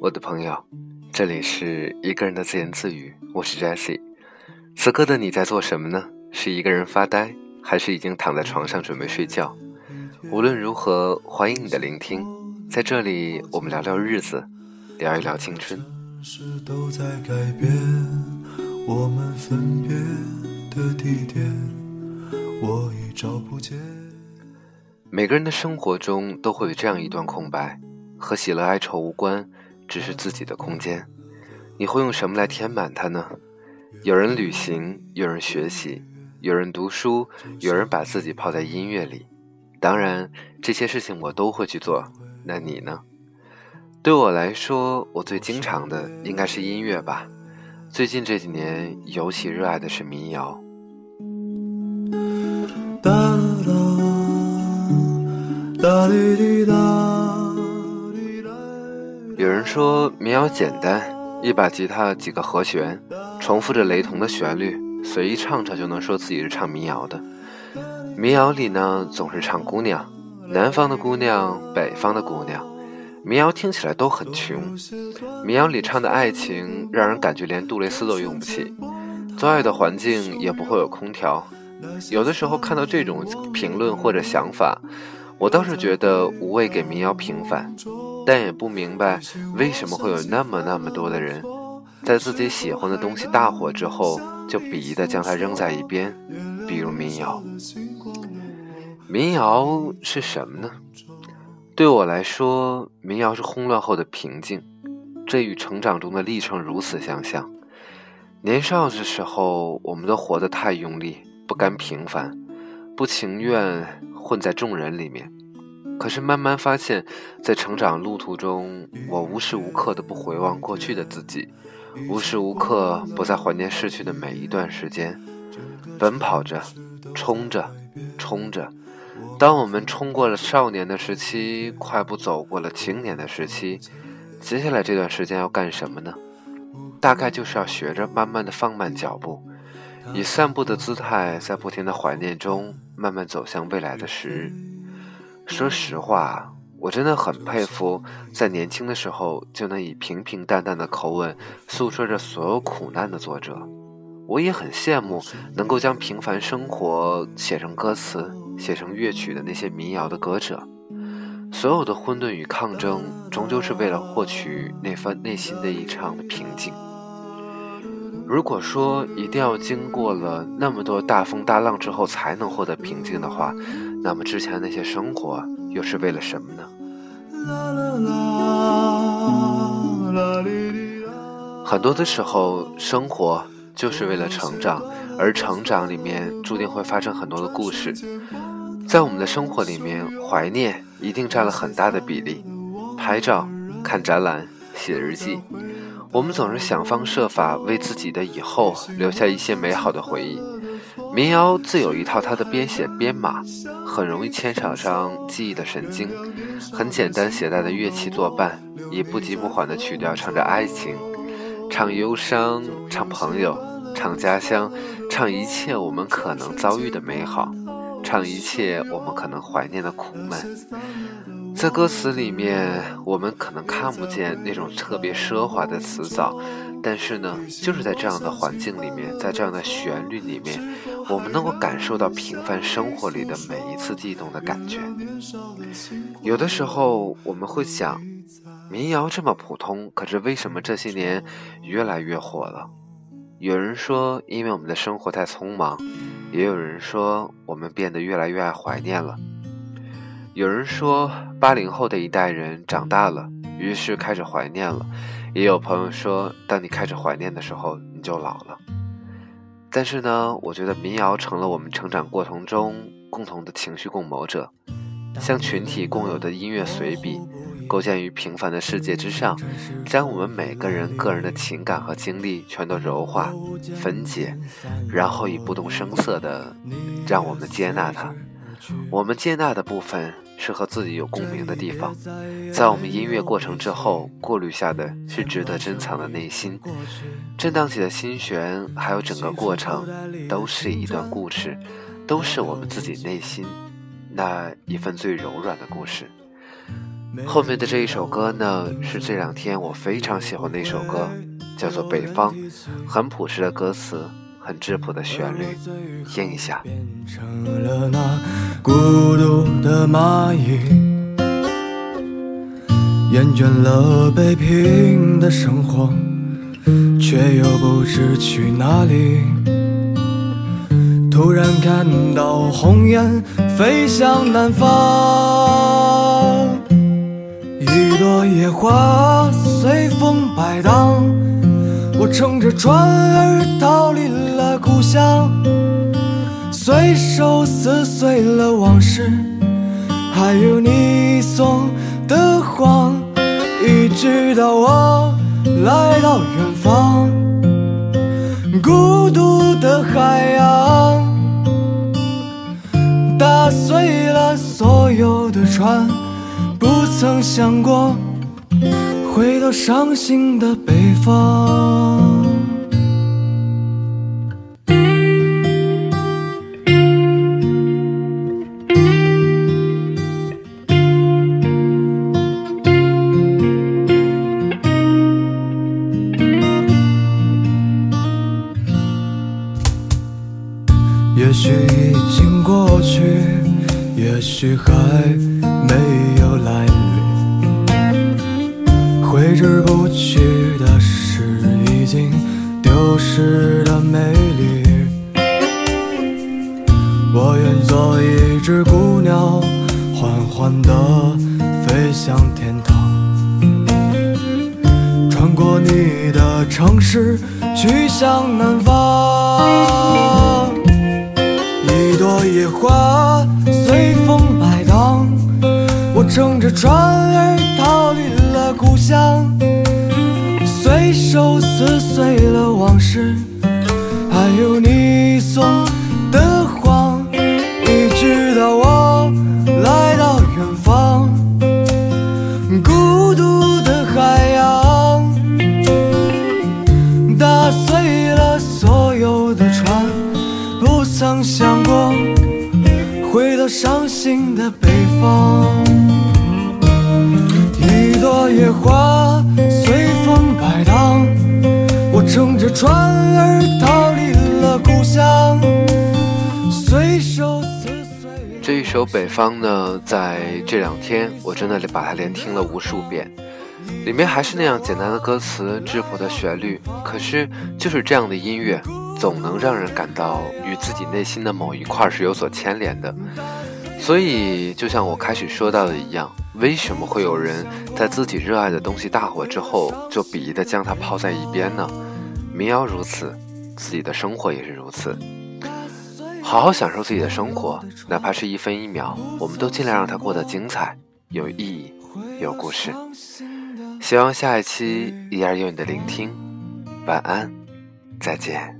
我的朋友，这里是一个人的自言自语，我是 Jessie。此刻的你在做什么呢？是一个人发呆，还是已经躺在床上准备睡觉？无论如何，欢迎你的聆听。在这里，我们聊聊日子，聊一聊青春。都在改变我们分别的地点，我已找不见每个人的生活中都会有这样一段空白，和喜乐哀愁无关。只是自己的空间，你会用什么来填满它呢？有人旅行，有人学习，有人读书，有人把自己泡在音乐里。当然，这些事情我都会去做。那你呢？对我来说，我最经常的应该是音乐吧。最近这几年，尤其热爱的是民谣。哒哒滴滴哒。有人说民谣简单，一把吉他，几个和弦，重复着雷同的旋律，随意唱唱就能说自己是唱民谣的。民谣里呢，总是唱姑娘，南方的姑娘，北方的姑娘。民谣听起来都很穷，民谣里唱的爱情让人感觉连杜蕾斯都用不起，做爱的环境也不会有空调。有的时候看到这种评论或者想法，我倒是觉得无谓给民谣平反。但也不明白为什么会有那么那么多的人，在自己喜欢的东西大火之后，就鄙夷的将它扔在一边。比如民谣，民谣是什么呢？对我来说，民谣是轰乱后的平静，这与成长中的历程如此相像。年少的时候，我们都活得太用力，不甘平凡，不情愿混在众人里面。可是慢慢发现，在成长路途中，我无时无刻的不回望过去的自己，无时无刻不在怀念逝去的每一段时间，奔跑着，冲着，冲着。当我们冲过了少年的时期，快步走过了青年的时期，接下来这段时间要干什么呢？大概就是要学着慢慢的放慢脚步，以散步的姿态，在不停的怀念中，慢慢走向未来的时日。说实话，我真的很佩服在年轻的时候就能以平平淡淡的口吻诉说着所有苦难的作者。我也很羡慕能够将平凡生活写成歌词、写成乐曲的那些民谣的歌者。所有的混沌与抗争，终究是为了获取那份内心的一场的平静。如果说一定要经过了那么多大风大浪之后才能获得平静的话，那么之前那些生活又是为了什么呢？很多的时候，生活就是为了成长，而成长里面注定会发生很多的故事。在我们的生活里面，怀念一定占了很大的比例。拍照、看展览、写日记，我们总是想方设法为自己的以后留下一些美好的回忆。民谣自有一套它的编写编码，很容易牵扯上记忆的神经。很简单携带的乐器作伴，以不急不缓的曲调唱着爱情，唱忧伤，唱朋友，唱家乡，唱一切我们可能遭遇的美好，唱一切我们可能怀念的苦闷。在歌词里面，我们可能看不见那种特别奢华的词藻，但是呢，就是在这样的环境里面，在这样的旋律里面，我们能够感受到平凡生活里的每一次悸动的感觉。有的时候我们会想，民谣这么普通，可是为什么这些年越来越火了？有人说，因为我们的生活太匆忙；也有人说，我们变得越来越爱怀念了。有人说，八零后的一代人长大了，于是开始怀念了；也有朋友说，当你开始怀念的时候，你就老了。但是呢，我觉得民谣成了我们成长过程中共同的情绪共谋者，像群体共有的音乐随笔，构建于平凡的世界之上，将我们每个人个人的情感和经历全都柔化、分解，然后以不动声色的让我们接纳它。我们接纳的部分是和自己有共鸣的地方，在我们音乐过程之后，过滤下的是值得珍藏的内心，震荡起的心弦，还有整个过程，都是一段故事，都是我们自己内心那一份最柔软的故事。后面的这一首歌呢，是这两天我非常喜欢的一首歌，叫做《北方》，很朴实的歌词，很质朴的旋律，听一下。厌倦了北平的生活，却又不知去哪里。突然看到鸿雁飞向南方，一朵野花随风摆荡。我乘着船儿逃离了故乡，随手撕碎了往事，还有你送的谎。一直到我来到远方，孤独的海洋打碎了所有的船，不曾想过回到伤心的北方。也许已经过去，也许还没有来临。挥之不去的是已经丢失的美丽。我愿做一只孤鸟，缓缓地飞向天堂，穿过你的城市，去向南方。花随风摆荡，我乘着船儿逃离了故乡，随手撕碎了往事，还有你送伤心的北方，一朵野花随风摆荡，我乘着船儿逃离了故乡，随手撕碎。这一首《北方》呢，在这两天我真的把它连听了无数遍，里面还是那样简单的歌词、质朴的旋律，可是就是这样的音乐。总能让人感到与自己内心的某一块是有所牵连的，所以就像我开始说到的一样，为什么会有人在自己热爱的东西大火之后就鄙夷的将它抛在一边呢？民谣如此，自己的生活也是如此。好好享受自己的生活，哪怕是一分一秒，我们都尽量让它过得精彩、有意义、有故事。希望下一期依然有你的聆听。晚安，再见。